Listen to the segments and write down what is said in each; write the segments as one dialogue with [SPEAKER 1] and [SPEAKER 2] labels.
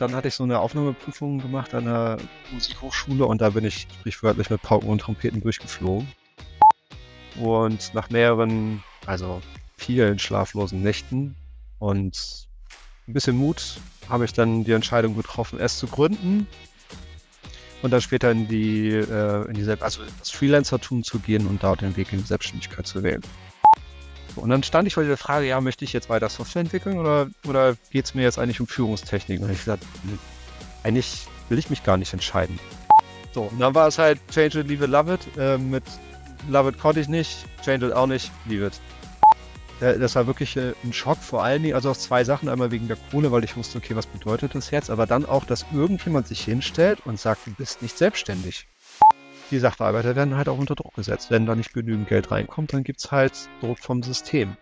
[SPEAKER 1] dann hatte ich so eine Aufnahmeprüfung gemacht an der Musikhochschule und da bin ich sprichwörtlich mit Pauken und Trompeten durchgeflogen. Und nach mehreren, also vielen schlaflosen Nächten und ein bisschen Mut habe ich dann die Entscheidung getroffen, es zu gründen und dann später in die, äh, in die also das Freelancer-Tum zu gehen und da den Weg in die Selbstständigkeit zu wählen. Und dann stand ich vor der Frage, ja, möchte ich jetzt weiter Software entwickeln oder, oder geht es mir jetzt eigentlich um Führungstechnik? Und ich gesagt, eigentlich will ich mich gar nicht entscheiden. So, und dann war es halt Change it, leave it, love it. Äh, mit Love it konnte ich nicht, Change it auch nicht, leave it. Das war wirklich äh, ein Schock, vor allen Dingen, also aus zwei Sachen. Einmal wegen der Kohle, weil ich wusste, okay, was bedeutet das jetzt? Aber dann auch, dass irgendjemand sich hinstellt und sagt, du bist nicht selbstständig die Sachbearbeiter werden halt auch unter Druck gesetzt. Wenn da nicht genügend Geld reinkommt, dann gibt es halt Druck vom System.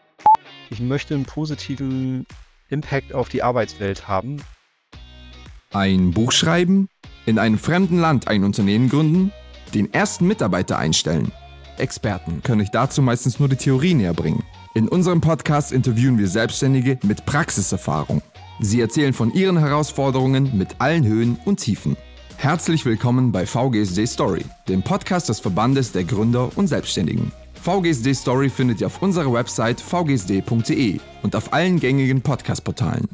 [SPEAKER 1] Ich möchte einen positiven Impact auf die Arbeitswelt haben.
[SPEAKER 2] Ein Buch schreiben, in einem fremden Land ein Unternehmen gründen, den ersten Mitarbeiter einstellen. Experten können euch dazu meistens nur die Theorie näher bringen. In unserem Podcast interviewen wir Selbstständige mit Praxiserfahrung. Sie erzählen von ihren Herausforderungen mit allen Höhen und Tiefen. Herzlich willkommen bei VGSD Story, dem Podcast des Verbandes der Gründer und Selbstständigen. VGSD Story findet ihr auf unserer Website vgsd.de und auf allen gängigen Podcast-Portalen.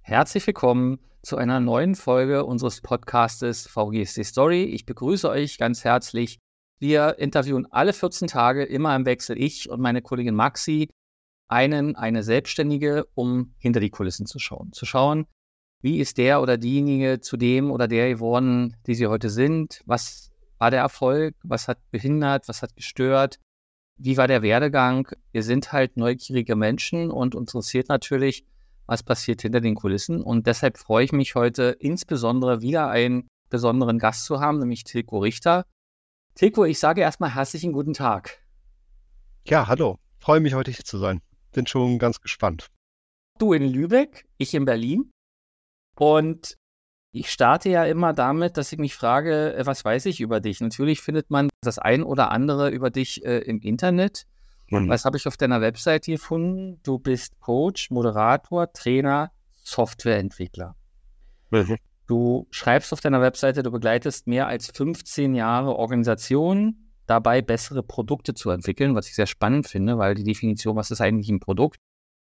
[SPEAKER 3] Herzlich willkommen zu einer neuen Folge unseres Podcastes VGSD Story. Ich begrüße euch ganz herzlich. Wir interviewen alle 14 Tage immer im Wechsel ich und meine Kollegin Maxi einen, eine Selbstständige, um hinter die Kulissen zu schauen. Zu schauen, wie ist der oder diejenige zu dem oder der geworden, die sie heute sind? Was war der Erfolg? Was hat behindert? Was hat gestört? Wie war der Werdegang? Wir sind halt neugierige Menschen und uns interessiert natürlich, was passiert hinter den Kulissen. Und deshalb freue ich mich heute insbesondere wieder einen besonderen Gast zu haben, nämlich Tilko Richter. Tilko, ich sage erstmal herzlichen guten Tag.
[SPEAKER 1] Ja, hallo. Freue mich heute hier zu sein. Bin schon ganz gespannt.
[SPEAKER 3] Du in Lübeck, ich in Berlin. Und ich starte ja immer damit, dass ich mich frage, äh, was weiß ich über dich? Natürlich findet man das ein oder andere über dich äh, im Internet. Mhm. Was habe ich auf deiner Webseite gefunden? Du bist Coach, Moderator, Trainer, Softwareentwickler. Mhm. Du schreibst auf deiner Webseite, du begleitest mehr als 15 Jahre Organisationen dabei, bessere Produkte zu entwickeln, was ich sehr spannend finde, weil die Definition, was ist eigentlich ein Produkt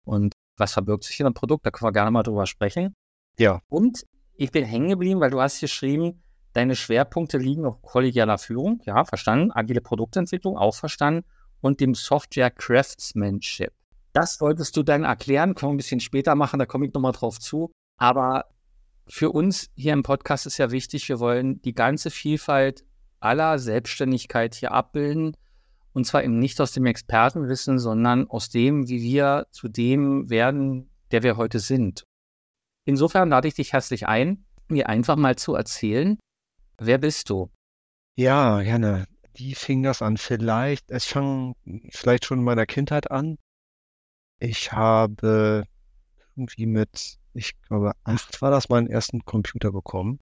[SPEAKER 3] und was verbirgt sich in einem Produkt, da können wir gerne mal drüber sprechen. Ja. Und ich bin hängen geblieben, weil du hast geschrieben, deine Schwerpunkte liegen auf kollegialer Führung, ja, verstanden, agile Produktentwicklung, auch verstanden, und dem Software Craftsmanship. Das wolltest du dann erklären, können wir ein bisschen später machen, da komme ich nochmal drauf zu. Aber für uns hier im Podcast ist ja wichtig, wir wollen die ganze Vielfalt aller Selbstständigkeit hier abbilden. Und zwar eben nicht aus dem Expertenwissen, sondern aus dem, wie wir zu dem werden, der wir heute sind. Insofern lade ich dich herzlich ein, mir einfach mal zu erzählen, wer bist du?
[SPEAKER 1] Ja, gerne. Wie fing das an? Vielleicht, es fang vielleicht schon in meiner Kindheit an. Ich habe irgendwie mit, ich glaube, acht war das, meinen ersten Computer bekommen.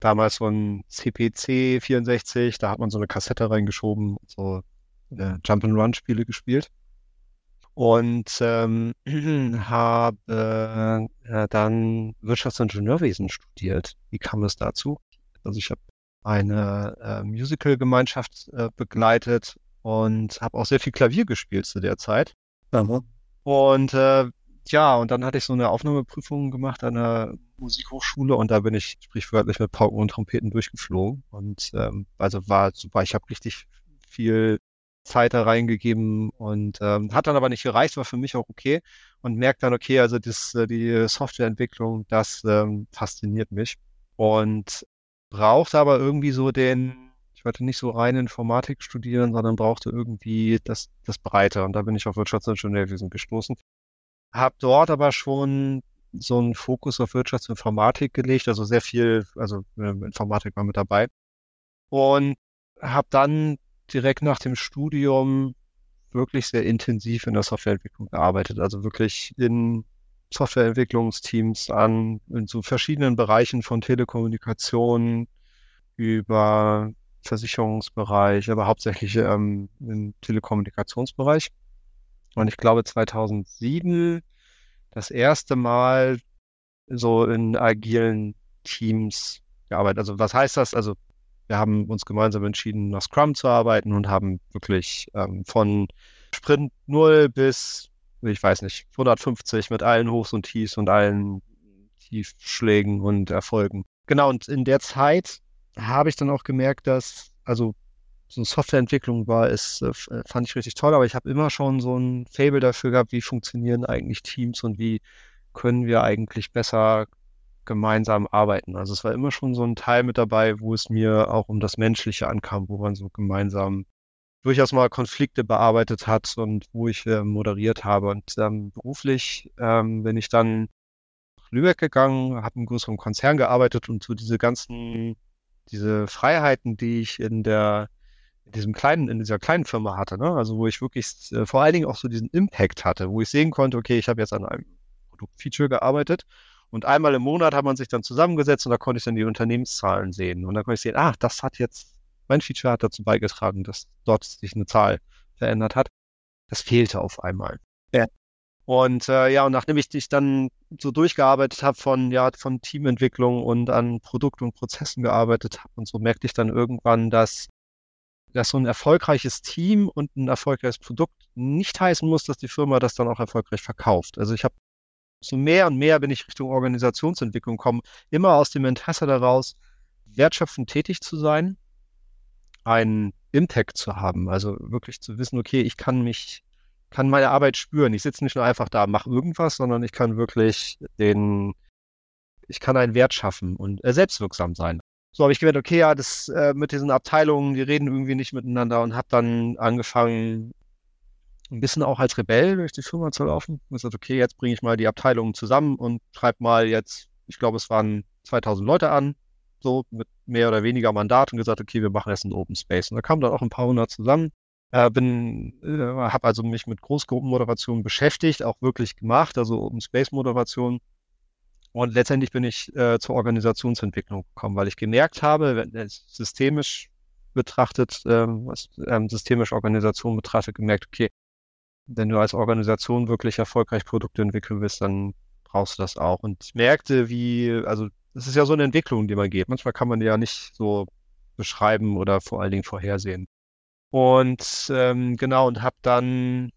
[SPEAKER 1] Damals so ein CPC 64, da hat man so eine Kassette reingeschoben, so äh, Jump-and-Run-Spiele gespielt und ähm, habe äh, dann Wirtschaftsingenieurwesen studiert. Wie kam es dazu? Also ich habe eine äh, Musical-Gemeinschaft äh, begleitet und habe auch sehr viel Klavier gespielt zu der Zeit. Mhm. Und äh, ja, und dann hatte ich so eine Aufnahmeprüfung gemacht an der Musikhochschule und da bin ich sprichwörtlich mit Pauken und Trompeten durchgeflogen. Und ähm, also war super, ich habe richtig viel Zeit da reingegeben und ähm, hat dann aber nicht gereicht, war für mich auch okay und merkt dann, okay, also das, äh, die Softwareentwicklung, das ähm, fasziniert mich und brauchte aber irgendwie so den, ich wollte nicht so rein Informatik studieren, sondern brauchte irgendwie das, das Breite und da bin ich auf Wirtschaftsingenieurwesen gestoßen. Hab dort aber schon so einen Fokus auf Wirtschaftsinformatik gelegt, also sehr viel, also äh, Informatik war mit dabei und habe dann direkt nach dem Studium wirklich sehr intensiv in der Softwareentwicklung gearbeitet. Also wirklich in Softwareentwicklungsteams an, in so verschiedenen Bereichen von Telekommunikation über Versicherungsbereich, aber hauptsächlich ähm, im Telekommunikationsbereich. Und ich glaube 2007 das erste Mal so in agilen Teams gearbeitet. Also was heißt das? Also wir haben uns gemeinsam entschieden, nach Scrum zu arbeiten und haben wirklich ähm, von Sprint 0 bis, ich weiß nicht, 150 mit allen Hochs und Tiefs und allen Tiefschlägen und Erfolgen. Genau, und in der Zeit habe ich dann auch gemerkt, dass, also so eine Softwareentwicklung war, ist, äh, äh, fand ich richtig toll, aber ich habe immer schon so ein Fable dafür gehabt, wie funktionieren eigentlich Teams und wie können wir eigentlich besser gemeinsam arbeiten. Also es war immer schon so ein Teil mit dabei, wo es mir auch um das Menschliche ankam, wo man so gemeinsam durchaus mal Konflikte bearbeitet hat und wo ich äh, moderiert habe. Und ähm, beruflich ähm, bin ich dann nach Lübeck gegangen, habe im größeren Konzern gearbeitet und so diese ganzen, diese Freiheiten, die ich in der in diesem kleinen, in dieser kleinen Firma hatte, ne? Also wo ich wirklich äh, vor allen Dingen auch so diesen Impact hatte, wo ich sehen konnte, okay, ich habe jetzt an einem Produktfeature gearbeitet und einmal im Monat hat man sich dann zusammengesetzt und da konnte ich dann die Unternehmenszahlen sehen. Und dann konnte ich sehen, ah, das hat jetzt, mein Feature hat dazu beigetragen, dass dort sich eine Zahl verändert hat. Das fehlte auf einmal. Ja. Und äh, ja, und nachdem ich dich dann so durchgearbeitet habe von, ja, von Teamentwicklung und an Produkt und Prozessen gearbeitet habe und so, merkte ich dann irgendwann, dass, dass so ein erfolgreiches Team und ein erfolgreiches Produkt nicht heißen muss, dass die Firma das dann auch erfolgreich verkauft. Also ich habe so mehr und mehr bin ich Richtung Organisationsentwicklung gekommen, immer aus dem Interesse daraus, wertschöpfend tätig zu sein, einen Impact zu haben, also wirklich zu wissen, okay, ich kann mich, kann meine Arbeit spüren. Ich sitze nicht nur einfach da, mache irgendwas, sondern ich kann wirklich den, ich kann einen Wert schaffen und äh, selbstwirksam sein. So habe ich gemerkt, okay, ja, das äh, mit diesen Abteilungen, die reden irgendwie nicht miteinander und habe dann angefangen, ein bisschen auch als Rebell durch die Firma zu laufen. Und gesagt, okay, jetzt bringe ich mal die Abteilungen zusammen und schreibe mal jetzt, ich glaube, es waren 2000 Leute an, so mit mehr oder weniger Mandat und gesagt, okay, wir machen jetzt einen Open Space. Und da kamen dann auch ein paar hundert zusammen. Äh, bin, äh, habe also mich mit Großgruppenmoderation beschäftigt, auch wirklich gemacht, also Open Space Moderation. Und letztendlich bin ich äh, zur Organisationsentwicklung gekommen, weil ich gemerkt habe, wenn es systemisch betrachtet, ähm, was, ähm, systemisch Organisation betrachtet, gemerkt, okay, wenn du als Organisation wirklich erfolgreich Produkte entwickeln willst, dann brauchst du das auch. Und ich merkte, wie, also es ist ja so eine Entwicklung, die man geht. Manchmal kann man ja nicht so beschreiben oder vor allen Dingen vorhersehen. Und ähm, genau, und habe dann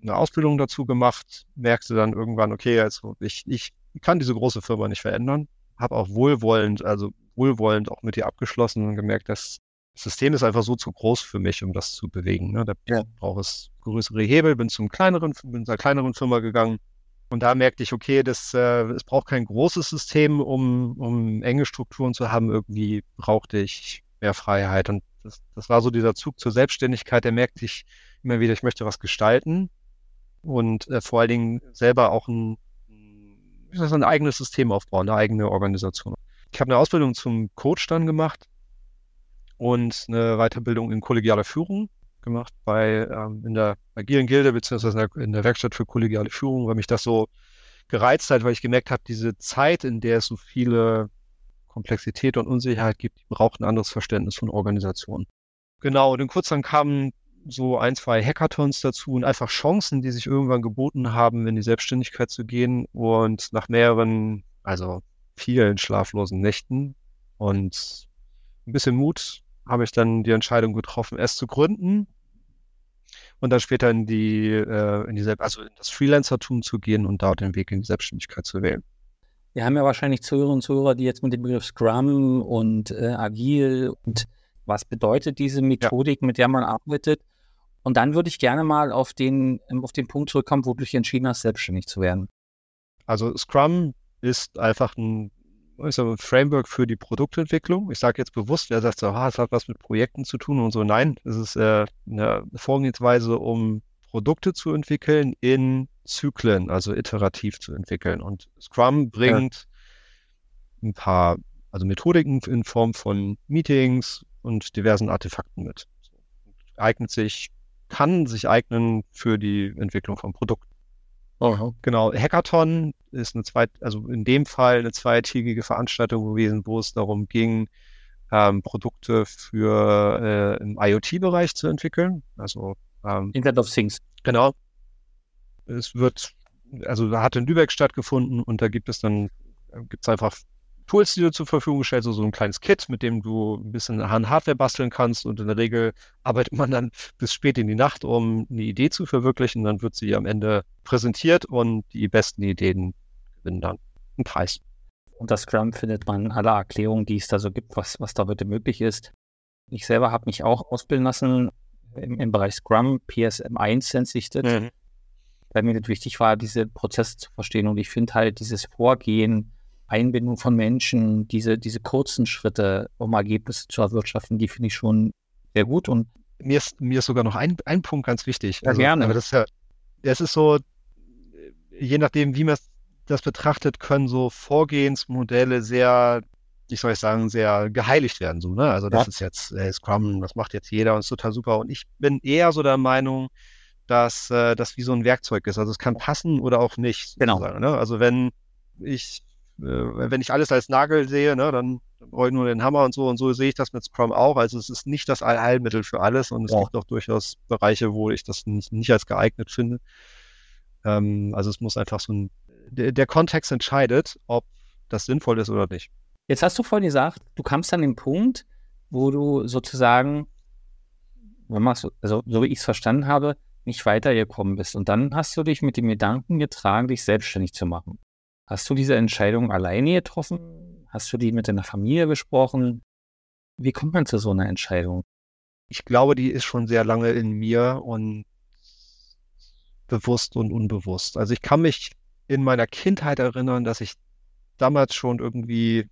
[SPEAKER 1] eine Ausbildung dazu gemacht, merkte dann irgendwann, okay, also ich, ich kann diese große Firma nicht verändern, habe auch wohlwollend, also wohlwollend auch mit ihr abgeschlossen und gemerkt, dass das System ist einfach so zu groß für mich, um das zu bewegen. Ne? Da ja. braucht es größere Hebel, bin zum kleineren, bin zur kleineren Firma gegangen. Und da merkte ich, okay, das, äh, es braucht kein großes System, um, um enge Strukturen zu haben. Irgendwie brauchte ich mehr Freiheit. Und das, das war so dieser Zug zur Selbstständigkeit. Der merkte ich immer wieder, ich möchte was gestalten und äh, vor allen Dingen selber auch ein, ein eigenes System aufbauen, eine eigene Organisation. Ich habe eine Ausbildung zum Coach dann gemacht und eine Weiterbildung in kollegialer Führung gemacht bei ähm, in der agilen Gilde beziehungsweise in der Werkstatt für kollegiale Führung, weil mich das so gereizt hat, weil ich gemerkt habe, diese Zeit, in der es so viele Komplexität und Unsicherheit gibt, braucht ein anderes Verständnis von Organisation. Genau, und in kurzem kamen so ein, zwei Hackathons dazu und einfach Chancen, die sich irgendwann geboten haben, in die Selbstständigkeit zu gehen und nach mehreren, also vielen schlaflosen Nächten und ein bisschen Mut habe ich dann die Entscheidung getroffen, es zu gründen und dann später in die, äh, in die also in das Freelancertum zu gehen und da den Weg in die Selbstständigkeit zu wählen.
[SPEAKER 3] Wir haben ja wahrscheinlich Zuhörer und Zuhörer, die jetzt mit dem Begriff Scrum und äh, Agil und was bedeutet diese Methodik, ja. mit der man arbeitet. Und dann würde ich gerne mal auf den, auf den Punkt zurückkommen, wo du dich entschieden hast, selbstständig zu werden.
[SPEAKER 1] Also Scrum ist einfach ein ist ein Framework für die Produktentwicklung. Ich sage jetzt bewusst, wer sagt so, ah, es hat was mit Projekten zu tun und so. Nein, es ist äh, eine Vorgehensweise, um Produkte zu entwickeln in Zyklen, also iterativ zu entwickeln. Und Scrum bringt ja. ein paar, also Methodiken in Form von Meetings und diversen Artefakten mit. Eignet sich, kann sich eignen für die Entwicklung von Produkten. Aha. Genau, Hackathon ist eine zweit, also in dem Fall eine zweitägige Veranstaltung gewesen, wo es darum ging, ähm, Produkte für äh, im IoT-Bereich zu entwickeln. Also
[SPEAKER 3] ähm, Internet of Things.
[SPEAKER 1] Genau. Es wird also da hat in Lübeck stattgefunden und da gibt es dann, gibt es einfach Tools, die du zur Verfügung stellst, so, so ein kleines Kit, mit dem du ein bisschen an Hardware basteln kannst und in der Regel arbeitet man dann bis spät in die Nacht, um eine Idee zu verwirklichen. Dann wird sie am Ende präsentiert und die besten Ideen gewinnen dann einen Preis.
[SPEAKER 3] Und das Scrum findet man in aller Erklärung, die es da so gibt, was, was da heute möglich ist. Ich selber habe mich auch ausbilden lassen im, im Bereich Scrum, PSM1 nennt sich das. Mhm. Weil mir das wichtig war, diese Prozesse zu verstehen. Und ich finde halt dieses Vorgehen, Einbindung von Menschen, diese, diese kurzen Schritte, um Ergebnisse zu erwirtschaften, die finde ich schon sehr gut. Und
[SPEAKER 1] mir ist, mir ist sogar noch ein, ein Punkt ganz wichtig.
[SPEAKER 3] Ja, also, gerne.
[SPEAKER 1] Aber das ist ja, es ist so, je nachdem, wie man das betrachtet, können so Vorgehensmodelle sehr, ich soll ich sagen, sehr geheiligt werden. So, ne? Also das ja. ist jetzt äh, Scrum, das macht jetzt jeder und ist total super. Und ich bin eher so der Meinung, dass äh, das wie so ein Werkzeug ist. Also es kann passen oder auch nicht.
[SPEAKER 3] Genau.
[SPEAKER 1] Ne? Also wenn ich wenn ich alles als Nagel sehe, ne, dann brauche ich nur den Hammer und so. Und so sehe ich das mit Scrum auch. Also es ist nicht das Allheilmittel für alles und es ja. gibt auch durchaus Bereiche, wo ich das nicht, als geeignet finde. Ähm, also es muss einfach so ein, der, der Kontext entscheidet, ob das sinnvoll ist oder nicht.
[SPEAKER 3] Jetzt hast du vorhin gesagt, du kamst an den Punkt, wo du sozusagen, also so wie ich es verstanden habe, nicht weitergekommen bist. Und dann hast du dich mit dem Gedanken getragen, dich selbstständig zu machen. Hast du diese Entscheidung alleine getroffen? Hast du die mit deiner Familie besprochen? Wie kommt man zu so einer Entscheidung?
[SPEAKER 1] Ich glaube, die ist schon sehr lange in mir und bewusst und unbewusst. Also ich kann mich in meiner Kindheit erinnern, dass ich damals schon irgendwie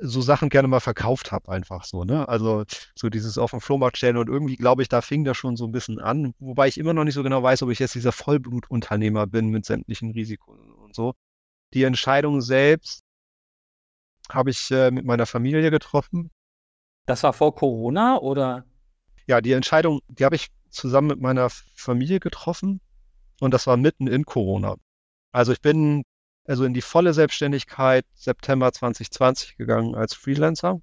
[SPEAKER 1] so Sachen gerne mal verkauft habe, einfach so, ne? Also so dieses auf dem Flohmarkt stellen und irgendwie glaube ich, da fing das schon so ein bisschen an, wobei ich immer noch nicht so genau weiß, ob ich jetzt dieser Vollblutunternehmer bin mit sämtlichen Risiken und so. Die Entscheidung selbst habe ich äh, mit meiner Familie getroffen.
[SPEAKER 3] Das war vor Corona oder?
[SPEAKER 1] Ja, die Entscheidung, die habe ich zusammen mit meiner Familie getroffen und das war mitten in Corona. Also ich bin also in die volle Selbstständigkeit September 2020 gegangen als Freelancer.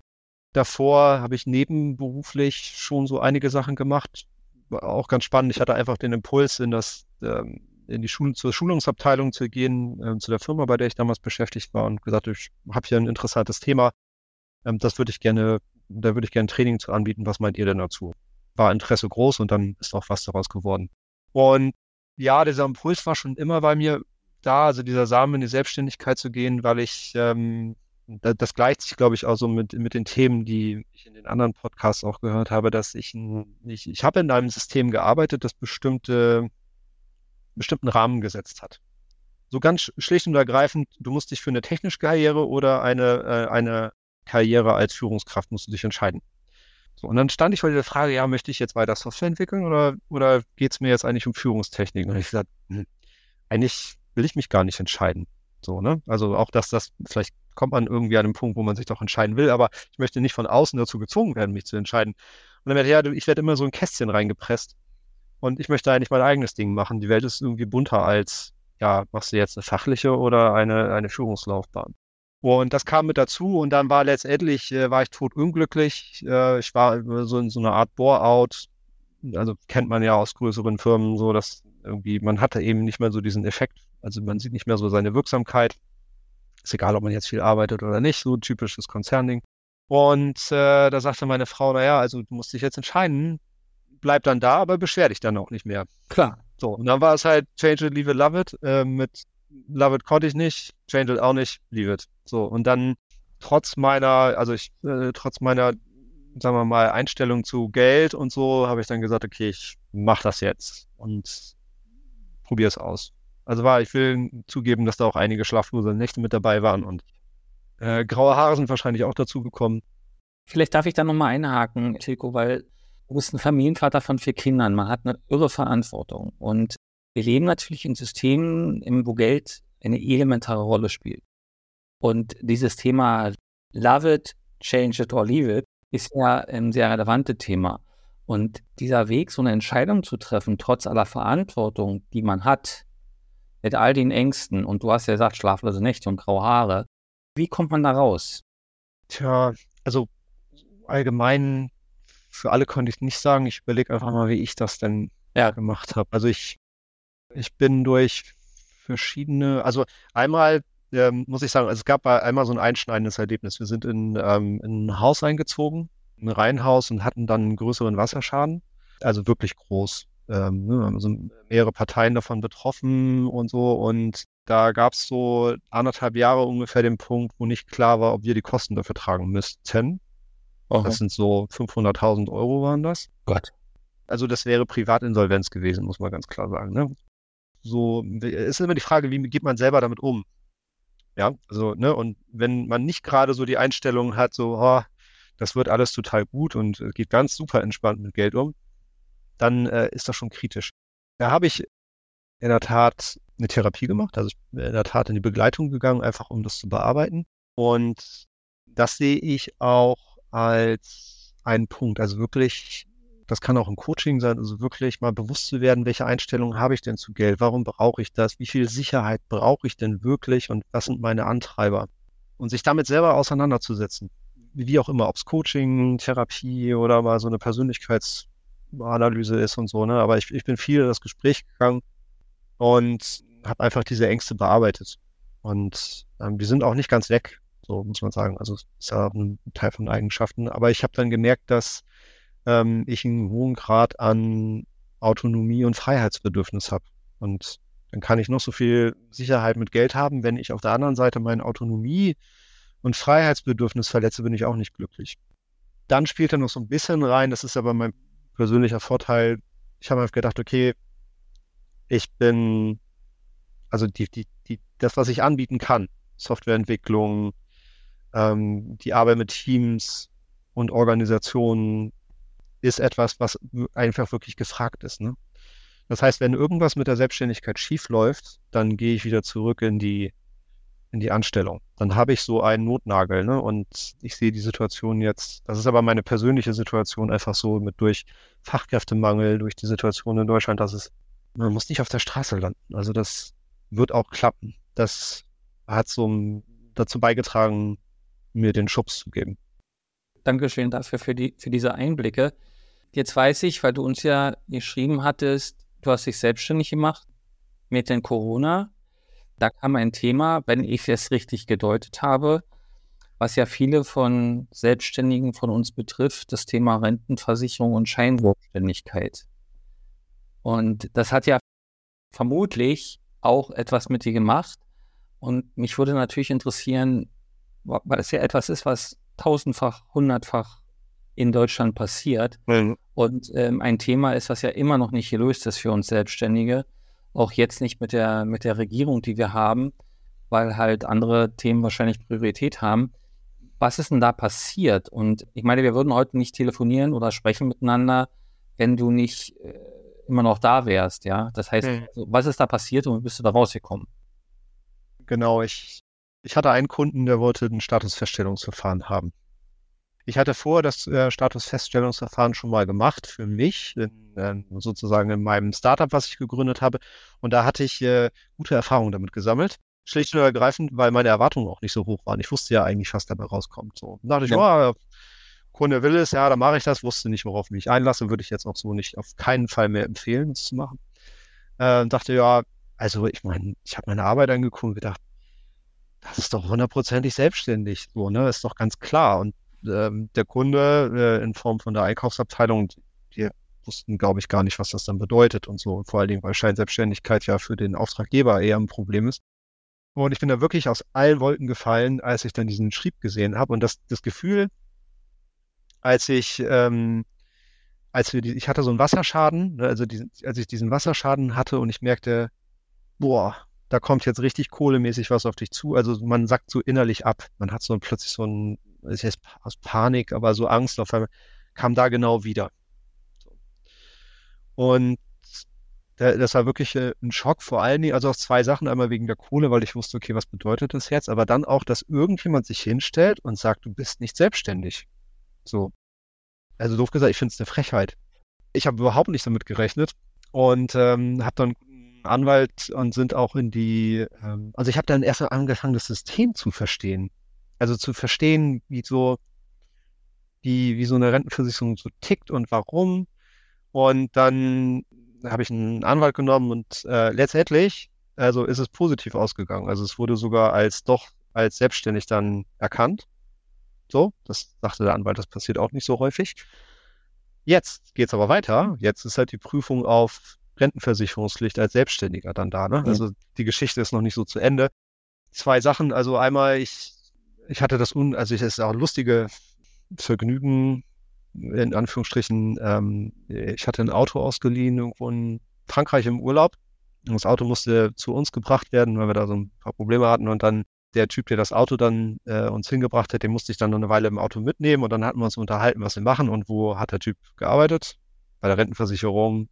[SPEAKER 1] Davor habe ich nebenberuflich schon so einige Sachen gemacht. War auch ganz spannend. Ich hatte einfach den Impuls, in das, ähm, in die Schule, zur Schulungsabteilung zu gehen, äh, zu der Firma, bei der ich damals beschäftigt war und gesagt, ich habe hier ein interessantes Thema. Ähm, das würde ich gerne, da würde ich gerne Training zu anbieten. Was meint ihr denn dazu? War Interesse groß und dann ist auch was daraus geworden. Und ja, dieser Impuls war schon immer bei mir da, also dieser Samen in die Selbstständigkeit zu gehen, weil ich, ähm, das, das gleicht sich, glaube ich, auch so mit, mit den Themen, die ich in den anderen Podcasts auch gehört habe, dass ich, ich, ich habe in einem System gearbeitet, das bestimmte, bestimmten Rahmen gesetzt hat. So ganz schlicht und ergreifend, du musst dich für eine technische Karriere oder eine, äh, eine Karriere als Führungskraft musst du dich entscheiden. So, und dann stand ich vor der Frage, ja, möchte ich jetzt weiter Software entwickeln oder, oder geht es mir jetzt eigentlich um Führungstechnik? Und ich gesagt, hm, eigentlich will ich mich gar nicht entscheiden. So, ne? Also auch, dass das, vielleicht kommt man irgendwie an einen Punkt, wo man sich doch entscheiden will, aber ich möchte nicht von außen dazu gezwungen werden, mich zu entscheiden. Und dann werde ja, ich werde immer so ein Kästchen reingepresst und ich möchte eigentlich mein eigenes Ding machen. Die Welt ist irgendwie bunter als, ja, machst du jetzt eine fachliche oder eine, eine Führungslaufbahn. Und das kam mit dazu und dann war letztendlich, äh, war ich tot unglücklich. Äh, ich war so in so einer Art Bore-out. Also kennt man ja aus größeren Firmen so, dass irgendwie, man hatte eben nicht mehr so diesen Effekt also man sieht nicht mehr so seine Wirksamkeit. Ist egal, ob man jetzt viel arbeitet oder nicht, so ein typisches Konzernding. Und äh, da sagte meine Frau, naja, also du musst dich jetzt entscheiden, bleib dann da, aber beschwer dich dann auch nicht mehr.
[SPEAKER 3] Klar.
[SPEAKER 1] So, und dann war es halt Change it, leave it, love it. Äh, mit Love it konnte ich nicht, Change it auch nicht, leave it. So, und dann trotz meiner, also ich, äh, trotz meiner, sagen wir mal, Einstellung zu Geld und so, habe ich dann gesagt, okay, ich mach das jetzt und probiere es aus. Also war, ich will zugeben, dass da auch einige schlaflose Nächte mit dabei waren und äh, graue Haare sind wahrscheinlich auch dazu gekommen.
[SPEAKER 3] Vielleicht darf ich da nochmal einhaken, Tilko, weil du bist ein Familienvater von vier Kindern. Man hat eine irre Verantwortung. Und wir leben natürlich in Systemen, wo Geld eine elementare Rolle spielt. Und dieses Thema Love it, change it or leave it ist ja ein sehr relevantes Thema. Und dieser Weg, so eine Entscheidung zu treffen, trotz aller Verantwortung, die man hat, mit all den Ängsten und du hast ja gesagt, schlaflose Nächte und graue Haare. Wie kommt man da raus?
[SPEAKER 1] Tja, also allgemein für alle konnte ich nicht sagen. Ich überlege einfach mal, wie ich das denn ja. gemacht habe. Also ich, Ich bin durch verschiedene, also einmal ähm, muss ich sagen, also es gab einmal so ein einschneidendes Erlebnis. Wir sind in, ähm, in ein Haus eingezogen, ein Reihenhaus und hatten dann einen größeren Wasserschaden. Also wirklich groß. Ähm, ne, also mehrere Parteien davon betroffen und so. Und da gab es so anderthalb Jahre ungefähr den Punkt, wo nicht klar war, ob wir die Kosten dafür tragen müssten. Aha. Das sind so 500.000 Euro waren das.
[SPEAKER 3] Gott.
[SPEAKER 1] Also das wäre Privatinsolvenz gewesen, muss man ganz klar sagen. Ne? So ist immer die Frage, wie geht man selber damit um? Ja, also, ne, und wenn man nicht gerade so die Einstellung hat, so, oh, das wird alles total gut und äh, geht ganz super entspannt mit Geld um, dann äh, ist das schon kritisch. Da habe ich in der Tat eine Therapie gemacht, also ich bin in der Tat in die Begleitung gegangen, einfach um das zu bearbeiten. Und das sehe ich auch als einen Punkt, also wirklich das kann auch ein Coaching sein, also wirklich mal bewusst zu werden, welche Einstellungen habe ich denn zu Geld? Warum brauche ich das? Wie viel Sicherheit brauche ich denn wirklich? Und was sind meine Antreiber? Und sich damit selber auseinanderzusetzen. Wie auch immer, ob es Coaching, Therapie oder mal so eine Persönlichkeitsanalyse ist und so, ne? Aber ich, ich bin viel in das Gespräch gegangen und habe einfach diese Ängste bearbeitet. Und ähm, die sind auch nicht ganz weg, so muss man sagen. Also ist ja ein Teil von Eigenschaften. Aber ich habe dann gemerkt, dass ähm, ich einen hohen Grad an Autonomie und Freiheitsbedürfnis habe. Und dann kann ich noch so viel Sicherheit mit Geld haben. Wenn ich auf der anderen Seite meine Autonomie und Freiheitsbedürfnis verletze, bin ich auch nicht glücklich. Dann spielt er noch so ein bisschen rein, das ist aber mein persönlicher Vorteil. Ich habe einfach gedacht, okay, ich bin, also die, die, die, das, was ich anbieten kann, Softwareentwicklung, ähm, die Arbeit mit Teams und Organisationen, ist etwas, was einfach wirklich gefragt ist. Ne? Das heißt, wenn irgendwas mit der Selbstständigkeit schief läuft, dann gehe ich wieder zurück in die, in die Anstellung. Dann habe ich so einen Notnagel, ne? Und ich sehe die Situation jetzt, das ist aber meine persönliche Situation einfach so mit durch Fachkräftemangel, durch die Situation in Deutschland, dass es, man muss nicht auf der Straße landen. Also das wird auch klappen. Das hat so dazu beigetragen, mir den Schubs zu geben.
[SPEAKER 3] Dankeschön dafür für, die, für diese Einblicke. Jetzt weiß ich, weil du uns ja geschrieben hattest, du hast dich selbstständig gemacht mit den Corona. Da kam ein Thema, wenn ich es richtig gedeutet habe, was ja viele von Selbstständigen von uns betrifft, das Thema Rentenversicherung und Scheinselbstständigkeit. Und das hat ja vermutlich auch etwas mit dir gemacht. Und mich würde natürlich interessieren, weil es ja etwas ist, was tausendfach, hundertfach in Deutschland passiert. Mhm. Und ähm, ein Thema ist, was ja immer noch nicht gelöst ist für uns Selbstständige, auch jetzt nicht mit der, mit der Regierung, die wir haben, weil halt andere Themen wahrscheinlich Priorität haben. Was ist denn da passiert? Und ich meine, wir würden heute nicht telefonieren oder sprechen miteinander, wenn du nicht äh, immer noch da wärst, ja. Das heißt, mhm. was ist da passiert und wie bist du da rausgekommen?
[SPEAKER 1] Genau, ich, ich hatte einen Kunden, der wollte ein Statusfeststellungsverfahren haben. Ich hatte vorher das äh, Statusfeststellungsverfahren schon mal gemacht für mich, in, äh, sozusagen in meinem Startup, was ich gegründet habe. Und da hatte ich äh, gute Erfahrungen damit gesammelt. Schlicht und ergreifend, weil meine Erwartungen auch nicht so hoch waren. Ich wusste ja eigentlich, was dabei rauskommt. So da dachte ich, ja. oh, Kunde will es, ja, dann mache ich das. Wusste nicht, worauf ich mich einlasse. Würde ich jetzt auch so nicht auf keinen Fall mehr empfehlen, das zu machen. Äh, dachte, ja, also ich meine, ich habe meine Arbeit angeguckt und gedacht, das ist doch hundertprozentig selbstständig. So, ne? Ist doch ganz klar. Und ähm, der Kunde äh, in Form von der Einkaufsabteilung, die wussten, glaube ich, gar nicht, was das dann bedeutet und so. Und vor allen Dingen, weil Scheinselbstständigkeit ja für den Auftraggeber eher ein Problem ist. Und ich bin da wirklich aus allen Wolken gefallen, als ich dann diesen Schrieb gesehen habe. Und das, das Gefühl, als ich, ähm, als wir die, ich hatte so einen Wasserschaden, ne, also diesen, als ich diesen Wasserschaden hatte und ich merkte, boah, da kommt jetzt richtig kohlemäßig was auf dich zu. Also man sackt so innerlich ab. Man hat so plötzlich so ein das heißt aus Panik, aber so Angst auf einmal, kam da genau wieder. Und das war wirklich äh, ein Schock, vor allen Dingen, also auf zwei Sachen. Einmal wegen der Kohle, weil ich wusste, okay, was bedeutet das jetzt? Aber dann auch, dass irgendjemand sich hinstellt und sagt, du bist nicht selbstständig. So. Also doof gesagt, ich finde es eine Frechheit. Ich habe überhaupt nicht damit gerechnet und ähm, habe dann einen Anwalt und sind auch in die, ähm, also ich habe dann erst angefangen, das System zu verstehen. Also zu verstehen, wie so, wie, wie so eine Rentenversicherung so tickt und warum. Und dann habe ich einen Anwalt genommen und äh, letztendlich, also ist es positiv ausgegangen. Also es wurde sogar als doch als selbstständig dann erkannt. So, das sagte der Anwalt, das passiert auch nicht so häufig. Jetzt geht's aber weiter. Jetzt ist halt die Prüfung auf Rentenversicherungspflicht als Selbstständiger dann da. Ne? Also die Geschichte ist noch nicht so zu Ende. Zwei Sachen. Also einmal, ich, ich hatte das un, also ich ist auch lustige Vergnügen, in Anführungsstrichen, ähm, ich hatte ein Auto ausgeliehen, irgendwo in Frankreich im Urlaub. Und das Auto musste zu uns gebracht werden, weil wir da so ein paar Probleme hatten. Und dann der Typ, der das Auto dann äh, uns hingebracht hat, den musste ich dann noch eine Weile im Auto mitnehmen. Und dann hatten wir uns unterhalten, was wir machen und wo hat der Typ gearbeitet. Bei der Rentenversicherung.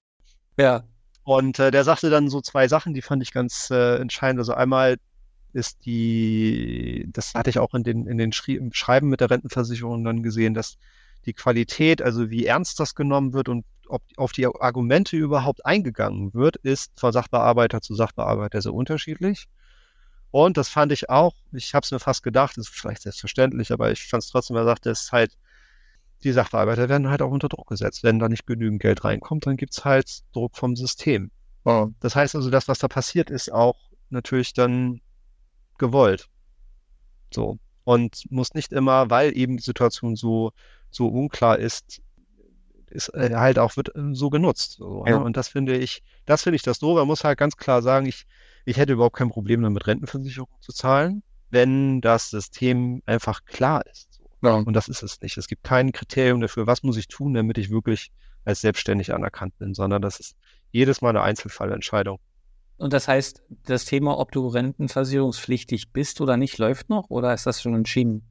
[SPEAKER 3] Ja.
[SPEAKER 1] Und äh, der sagte dann so zwei Sachen, die fand ich ganz äh, entscheidend. Also einmal ist die, das hatte ich auch in den, in den Schreiben mit der Rentenversicherung dann gesehen, dass die Qualität, also wie ernst das genommen wird und ob auf die Argumente überhaupt eingegangen wird, ist von Sachbearbeiter zu Sachbearbeiter sehr unterschiedlich. Und das fand ich auch, ich habe es mir fast gedacht, ist vielleicht selbstverständlich, aber ich fand es trotzdem, er sagte, es ist halt, die Sachbearbeiter werden halt auch unter Druck gesetzt. Wenn da nicht genügend Geld reinkommt, dann gibt es halt Druck vom System. Oh. Das heißt also, das, was da passiert, ist auch natürlich dann gewollt. So. Und muss nicht immer, weil eben die Situation so so unklar ist, ist äh, halt auch wird äh, so genutzt. So, ne? ja. ne? Und das finde ich, das finde ich das doof. Man muss halt ganz klar sagen, ich, ich hätte überhaupt kein Problem damit, Rentenversicherung zu zahlen, wenn das System einfach klar ist. So. Ja. Und das ist es nicht. Es gibt kein Kriterium dafür, was muss ich tun, damit ich wirklich als selbstständig anerkannt bin, sondern das ist jedes Mal eine Einzelfallentscheidung.
[SPEAKER 3] Und das heißt, das Thema, ob du rentenversicherungspflichtig bist oder nicht, läuft noch oder ist das schon entschieden?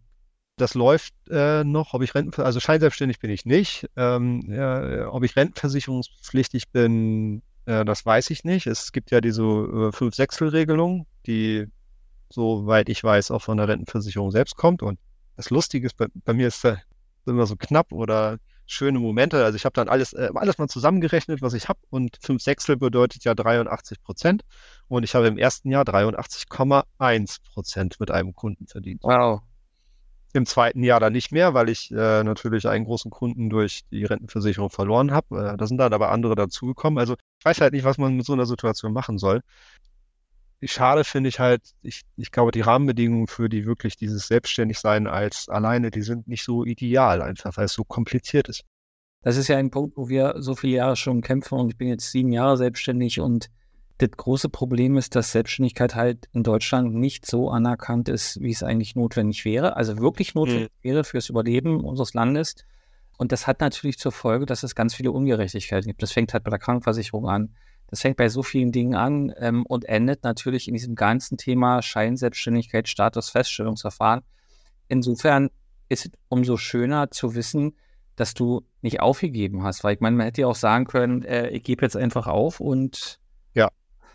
[SPEAKER 1] das läuft äh, noch, ob ich Renten, also scheinselbstständig bin ich nicht. Ähm, ja, ob ich rentenversicherungspflichtig bin, äh, das weiß ich nicht. Es gibt ja diese äh, Fünf-Sechstel-Regelung, die, soweit ich weiß, auch von der Rentenversicherung selbst kommt. Und das Lustige ist, bei, bei mir ist äh, immer so knapp oder schöne Momente. Also ich habe dann alles, äh, alles mal zusammengerechnet, was ich habe. Und fünf Sechstel bedeutet ja 83 Prozent. Und ich habe im ersten Jahr 83,1 Prozent mit einem Kunden verdient.
[SPEAKER 3] Wow.
[SPEAKER 1] Im zweiten Jahr dann nicht mehr, weil ich äh, natürlich einen großen Kunden durch die Rentenversicherung verloren habe. Äh, da sind dann aber andere dazugekommen. Also ich weiß halt nicht, was man mit so einer Situation machen soll. Schade finde ich halt, ich, ich glaube, die Rahmenbedingungen für die wirklich dieses Selbstständigsein als alleine, die sind nicht so ideal einfach, weil es so kompliziert ist.
[SPEAKER 3] Das ist ja ein Punkt, wo wir so viele Jahre schon kämpfen und ich bin jetzt sieben Jahre selbstständig und das große Problem ist, dass Selbstständigkeit halt in Deutschland nicht so anerkannt ist, wie es eigentlich notwendig wäre. Also wirklich notwendig mhm. wäre fürs Überleben unseres Landes. Und das hat natürlich zur Folge, dass es ganz viele Ungerechtigkeiten gibt. Das fängt halt bei der Krankenversicherung an. Das fängt bei so vielen Dingen an ähm, und endet natürlich in diesem ganzen Thema Scheinselbstständigkeit, Statusfeststellungsverfahren. Insofern ist es umso schöner zu wissen, dass du nicht aufgegeben hast. Weil ich meine, man hätte ja auch sagen können, äh, ich gebe jetzt einfach auf und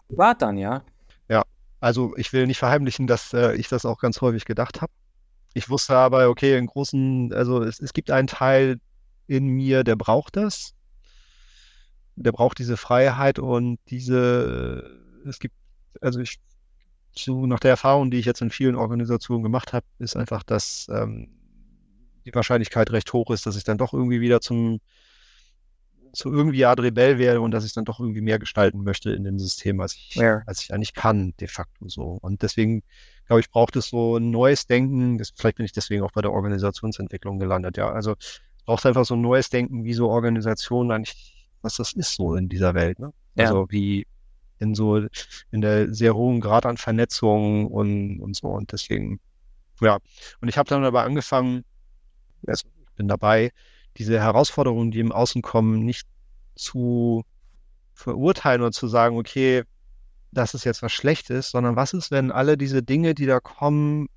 [SPEAKER 3] war dann, ja.
[SPEAKER 1] Ja, also ich will nicht verheimlichen, dass äh, ich das auch ganz häufig gedacht habe. Ich wusste aber, okay, in großen, also es, es gibt einen Teil in mir, der braucht das. Der braucht diese Freiheit und diese, äh, es gibt, also ich, so nach der Erfahrung, die ich jetzt in vielen Organisationen gemacht habe, ist einfach, dass ähm, die Wahrscheinlichkeit recht hoch ist, dass ich dann doch irgendwie wieder zum zu irgendwie Art Rebell wäre und dass ich dann doch irgendwie mehr gestalten möchte in dem System, als ich, ja. als ich eigentlich kann, de facto so. Und deswegen, glaube ich, braucht es so ein neues Denken. Das, vielleicht bin ich deswegen auch bei der Organisationsentwicklung gelandet, ja. Also es braucht einfach so ein neues Denken, wie so Organisationen eigentlich, was das ist so in dieser Welt, ne? Ja. Also wie in so, in der sehr hohen Grad an Vernetzung und, und so. Und deswegen, ja. Und ich habe dann aber angefangen, also ich bin dabei, diese Herausforderungen, die im Außen kommen, nicht zu verurteilen oder zu sagen, okay, das ist jetzt was Schlechtes, sondern was ist, wenn alle diese Dinge, die da kommen,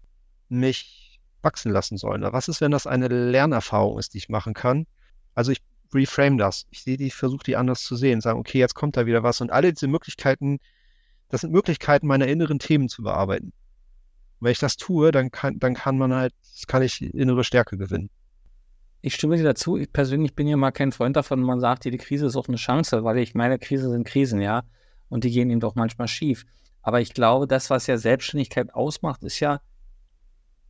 [SPEAKER 1] mich wachsen lassen sollen? Was ist, wenn das eine Lernerfahrung ist, die ich machen kann? Also ich reframe das. Ich sehe die, versuche die anders zu sehen, sagen, okay, jetzt kommt da wieder was und alle diese Möglichkeiten, das sind Möglichkeiten, meine inneren Themen zu bearbeiten. Und wenn ich das tue, dann kann, dann kann man halt, kann ich innere Stärke gewinnen
[SPEAKER 3] ich stimme dir dazu. Ich persönlich bin ja mal kein Freund davon, man sagt, die Krise ist auch eine Chance, weil ich meine, Krise sind Krisen, ja. Und die gehen eben doch manchmal schief. Aber ich glaube, das, was ja Selbstständigkeit ausmacht, ist ja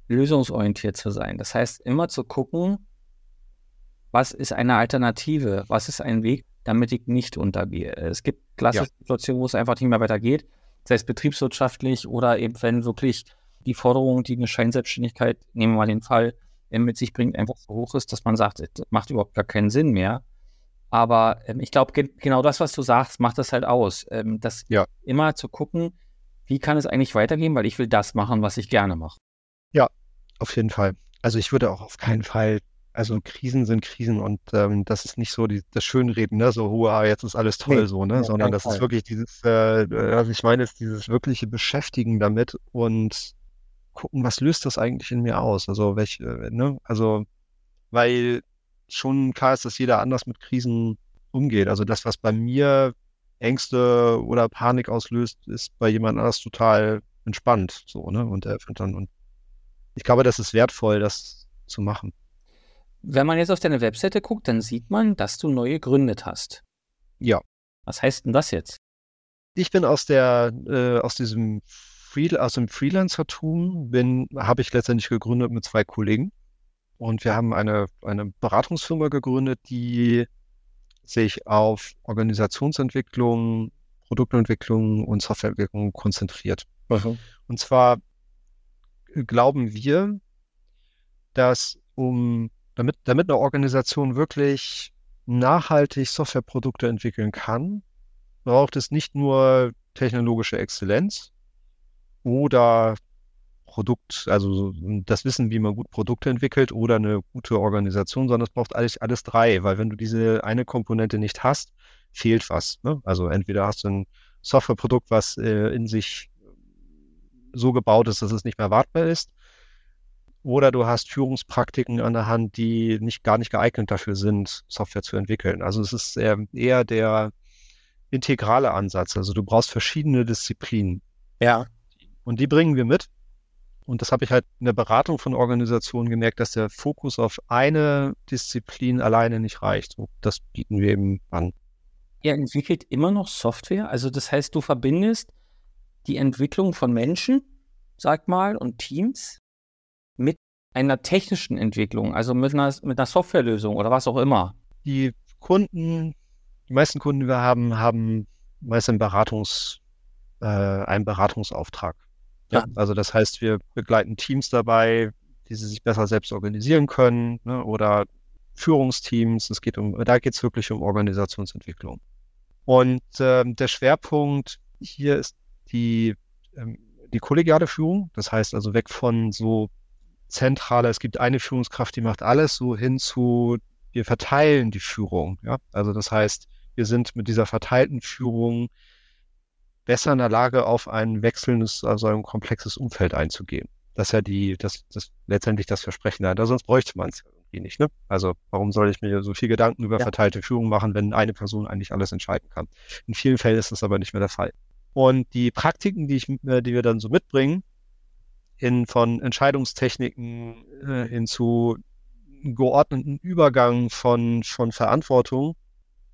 [SPEAKER 3] lösungsorientiert zu sein. Das heißt, immer zu gucken, was ist eine Alternative? Was ist ein Weg, damit ich nicht untergehe. Es gibt klassische ja. Situationen, wo es einfach nicht mehr weitergeht, sei es betriebswirtschaftlich oder eben wenn wirklich die Forderung, die eine Scheinselbstständigkeit, nehmen wir mal den Fall, äh, mit sich bringt, einfach so hoch ist, dass man sagt, das macht überhaupt gar keinen Sinn mehr. Aber ähm, ich glaube, ge genau das, was du sagst, macht das halt aus. Ähm, das ja. immer zu gucken, wie kann es eigentlich weitergehen, weil ich will das machen, was ich gerne mache.
[SPEAKER 1] Ja, auf jeden Fall. Also ich würde auch auf keinen Fall, also Krisen sind Krisen und ähm, das ist nicht so die, das Schönreden, ne? so, hua, jetzt ist alles toll nee, so, ne? sondern das Fall. ist wirklich dieses, äh, was ich meine, ist dieses wirkliche Beschäftigen damit und gucken, was löst das eigentlich in mir aus? Also welche, ne? Also, weil schon klar ist, dass jeder anders mit Krisen umgeht. Also das, was bei mir Ängste oder Panik auslöst, ist bei jemand anders total entspannt. So, ne? Und er findet dann, und ich glaube, das ist wertvoll, das zu machen.
[SPEAKER 3] Wenn man jetzt auf deine Webseite guckt, dann sieht man, dass du neu gegründet hast.
[SPEAKER 1] Ja.
[SPEAKER 3] Was heißt denn das jetzt?
[SPEAKER 1] Ich bin aus der, äh, aus diesem Free, aus dem Freelancertum bin, habe ich letztendlich gegründet mit zwei Kollegen. Und wir haben eine, eine Beratungsfirma gegründet, die sich auf Organisationsentwicklung, Produktentwicklung und Softwareentwicklung konzentriert. Mhm. Und zwar glauben wir, dass um, damit, damit eine Organisation wirklich nachhaltig Softwareprodukte entwickeln kann, braucht es nicht nur technologische Exzellenz oder Produkt, also das Wissen, wie man gut Produkte entwickelt oder eine gute Organisation, sondern es braucht alles, alles drei, weil wenn du diese eine Komponente nicht hast, fehlt was. Ne? Also entweder hast du ein Softwareprodukt, was äh, in sich so gebaut ist, dass es nicht mehr wartbar ist, oder du hast Führungspraktiken an der Hand, die nicht gar nicht geeignet dafür sind, Software zu entwickeln. Also es ist eher, eher der integrale Ansatz. Also du brauchst verschiedene Disziplinen.
[SPEAKER 3] Ja.
[SPEAKER 1] Und die bringen wir mit. Und das habe ich halt in der Beratung von Organisationen gemerkt, dass der Fokus auf eine Disziplin alleine nicht reicht. Und das bieten wir eben an.
[SPEAKER 3] Ihr entwickelt immer noch Software. Also das heißt, du verbindest die Entwicklung von Menschen, sag mal, und Teams einer technischen Entwicklung, also mit einer, mit einer Softwarelösung oder was auch immer.
[SPEAKER 1] Die Kunden, die meisten Kunden, die wir haben, haben meist einen, Beratungs, äh, einen Beratungsauftrag. Ja, also das heißt, wir begleiten Teams dabei, die sie sich besser selbst organisieren können ne, oder Führungsteams. Es geht um, da geht es wirklich um Organisationsentwicklung. Und äh, der Schwerpunkt hier ist die, ähm, die kollegiale Führung. Das heißt also weg von so zentraler, es gibt eine Führungskraft, die macht alles, so hin zu, wir verteilen die Führung. Ja? Also das heißt, wir sind mit dieser verteilten Führung besser in der Lage, auf ein wechselndes, also ein komplexes Umfeld einzugehen. Das ist ja die, das, das letztendlich das Versprechen dahinter, sonst bräuchte man es irgendwie nicht. Ne? Also warum soll ich mir so viel Gedanken über ja. verteilte Führung machen, wenn eine Person eigentlich alles entscheiden kann? In vielen Fällen ist das aber nicht mehr der Fall. Und die Praktiken, die, ich, äh, die wir dann so mitbringen, in von Entscheidungstechniken äh, hin zu geordneten Übergang von, von Verantwortung,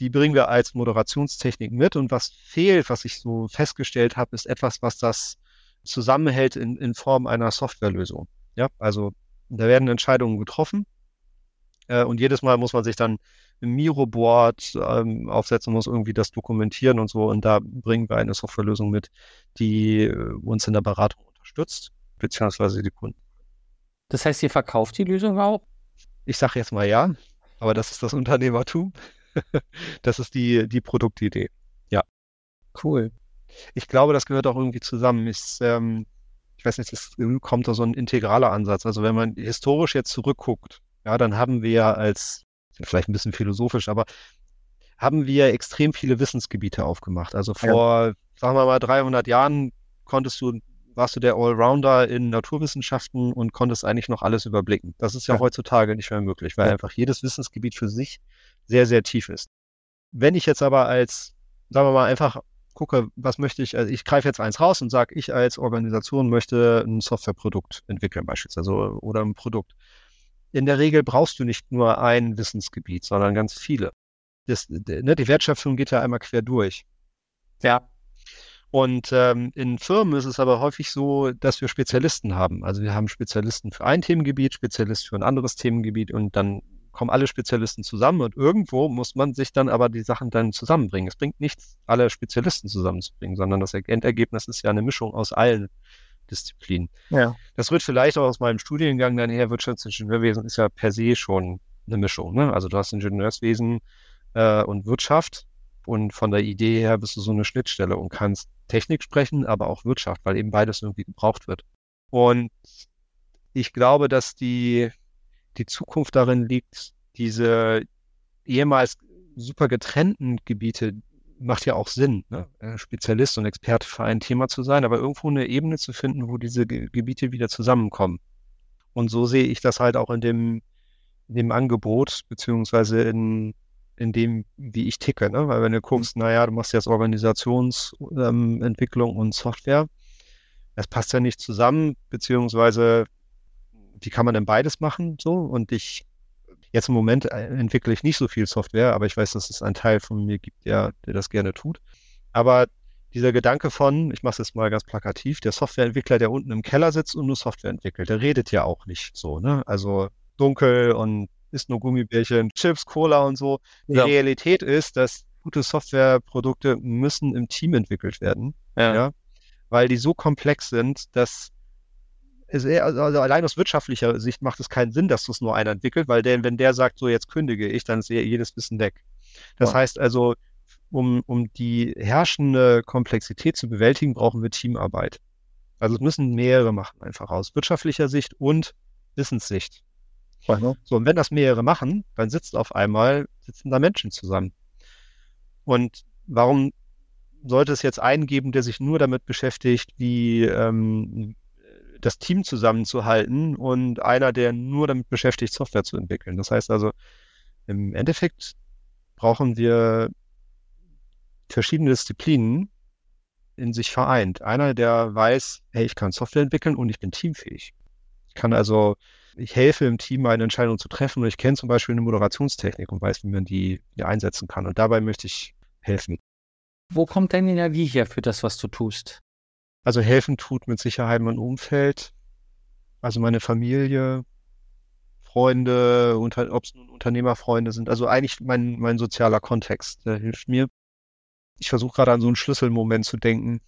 [SPEAKER 1] die bringen wir als Moderationstechnik mit. Und was fehlt, was ich so festgestellt habe, ist etwas, was das zusammenhält in, in Form einer Softwarelösung. Ja, also da werden Entscheidungen getroffen. Äh, und jedes Mal muss man sich dann im Miro-Board ähm, aufsetzen, muss irgendwie das dokumentieren und so. Und da bringen wir eine Softwarelösung mit, die äh, uns in der Beratung unterstützt, beziehungsweise die Kunden.
[SPEAKER 3] Das heißt, ihr verkauft die Lösung auch?
[SPEAKER 1] Ich sage jetzt mal ja, aber das ist das Unternehmertum. das ist die, die Produktidee. Ja.
[SPEAKER 3] Cool.
[SPEAKER 1] Ich glaube, das gehört auch irgendwie zusammen. Ich, ähm, ich weiß nicht, es kommt da so ein integraler Ansatz. Also wenn man historisch jetzt zurückguckt, ja, dann haben wir als, vielleicht ein bisschen philosophisch, aber haben wir extrem viele Wissensgebiete aufgemacht. Also vor, ja. sagen wir mal, 300 Jahren konntest du, warst du der Allrounder in Naturwissenschaften und konntest eigentlich noch alles überblicken. Das ist ja, ja. heutzutage nicht mehr möglich, weil ja. einfach jedes Wissensgebiet für sich sehr, sehr tief ist. Wenn ich jetzt aber als, sagen wir mal, einfach gucke, was möchte ich, also ich greife jetzt eins raus und sage, ich als Organisation möchte ein Softwareprodukt entwickeln beispielsweise oder ein Produkt. In der Regel brauchst du nicht nur ein Wissensgebiet, sondern ganz viele. Das, ne, die Wertschöpfung geht ja einmal quer durch.
[SPEAKER 3] Ja.
[SPEAKER 1] Und ähm, in Firmen ist es aber häufig so, dass wir Spezialisten haben. Also wir haben Spezialisten für ein Themengebiet, Spezialist für ein anderes Themengebiet und dann kommen alle Spezialisten zusammen und irgendwo muss man sich dann aber die Sachen dann zusammenbringen. Es bringt nichts, alle Spezialisten zusammenzubringen, sondern das Endergebnis ist ja eine Mischung aus allen Disziplinen.
[SPEAKER 3] Ja.
[SPEAKER 1] Das wird vielleicht auch aus meinem Studiengang dann her, Wirtschaftsingenieurwesen ist ja per se schon eine Mischung. Ne? Also du hast Ingenieurswesen äh, und Wirtschaft und von der Idee her bist du so eine Schnittstelle und kannst Technik sprechen, aber auch Wirtschaft, weil eben beides irgendwie gebraucht wird. Und ich glaube, dass die, die Zukunft darin liegt, diese ehemals super getrennten Gebiete, macht ja auch Sinn, ne? Äh, Spezialist und Experte für ein Thema zu sein, aber irgendwo eine Ebene zu finden, wo diese Ge Gebiete wieder zusammenkommen. Und so sehe ich das halt auch in dem, in dem Angebot, beziehungsweise in, in dem, wie ich ticke. Ne? Weil wenn du guckst, naja, du machst jetzt Organisationsentwicklung ähm, und Software, das passt ja nicht zusammen, beziehungsweise wie kann man denn beides machen? So, und ich Jetzt im Moment äh, entwickle ich nicht so viel Software, aber ich weiß, dass es einen Teil von mir gibt, der, der das gerne tut. Aber dieser Gedanke von, ich mache es jetzt mal ganz plakativ, der Softwareentwickler, der unten im Keller sitzt und nur Software entwickelt, der redet ja auch nicht so, ne? Also dunkel und isst nur Gummibärchen, Chips, Cola und so. Die ja. Realität ist, dass gute Softwareprodukte müssen im Team entwickelt werden. Ja. ja. Weil die so komplex sind, dass also allein aus wirtschaftlicher Sicht macht es keinen Sinn, dass das nur einer entwickelt, weil der, wenn der sagt, so jetzt kündige ich, dann ist jedes Wissen weg. Das ja. heißt also, um, um die herrschende Komplexität zu bewältigen, brauchen wir Teamarbeit. Also es müssen mehrere machen, einfach aus wirtschaftlicher Sicht und Wissenssicht. Ja. So, und wenn das mehrere machen, dann sitzt auf einmal, sitzen da Menschen zusammen. Und warum sollte es jetzt einen geben, der sich nur damit beschäftigt, wie, ähm, das Team zusammenzuhalten und einer, der nur damit beschäftigt, Software zu entwickeln. Das heißt also, im Endeffekt brauchen wir verschiedene Disziplinen in sich vereint. Einer, der weiß, hey, ich kann Software entwickeln und ich bin teamfähig. Ich kann also, ich helfe im Team, eine Entscheidung zu treffen und ich kenne zum Beispiel eine Moderationstechnik und weiß, wie man die, die einsetzen kann. Und dabei möchte ich helfen.
[SPEAKER 3] Wo kommt deine Energie her für das, was du tust?
[SPEAKER 1] Also helfen tut mit Sicherheit mein Umfeld, also meine Familie, Freunde, ob es nun Unternehmerfreunde sind. Also eigentlich mein, mein sozialer Kontext, der hilft mir. Ich versuche gerade an so einen Schlüsselmoment zu denken.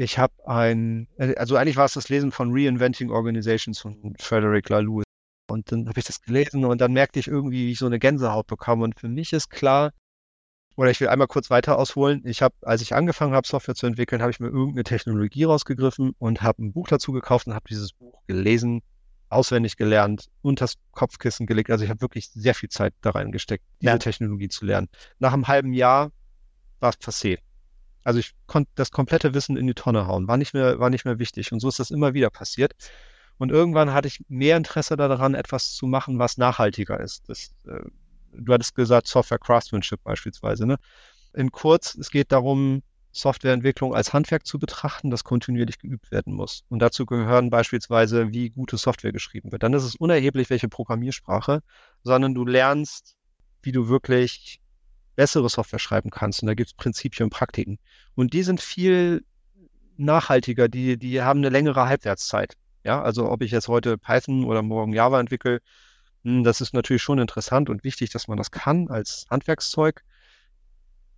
[SPEAKER 1] Ich habe ein, also eigentlich war es das Lesen von Reinventing Organizations von Frederick Laloux. Und dann habe ich das gelesen und dann merkte ich irgendwie, wie ich so eine Gänsehaut bekam. Und für mich ist klar, oder ich will einmal kurz weiter ausholen. Ich habe, als ich angefangen habe, Software zu entwickeln, habe ich mir irgendeine Technologie rausgegriffen und habe ein Buch dazu gekauft und habe dieses Buch gelesen, auswendig gelernt, und das Kopfkissen gelegt. Also ich habe wirklich sehr viel Zeit da reingesteckt, diese ja. Technologie zu lernen. Nach einem halben Jahr war es passé. Also ich konnte das komplette Wissen in die Tonne hauen, war nicht mehr, war nicht mehr wichtig. Und so ist das immer wieder passiert. Und irgendwann hatte ich mehr Interesse daran, etwas zu machen, was nachhaltiger ist. Das äh, du hattest gesagt, Software Craftsmanship beispielsweise. Ne? In kurz, es geht darum, Softwareentwicklung als Handwerk zu betrachten, das kontinuierlich geübt werden muss. Und dazu gehören beispielsweise, wie gute Software geschrieben wird. Dann ist es unerheblich, welche Programmiersprache, sondern du lernst, wie du wirklich bessere Software schreiben kannst. Und da gibt es Prinzipien und Praktiken. Und die sind viel nachhaltiger, die, die haben eine längere Halbwertszeit. Ja, also ob ich jetzt heute Python oder morgen Java entwickle, hm, das ist natürlich schon interessant und wichtig, dass man das kann als Handwerkszeug.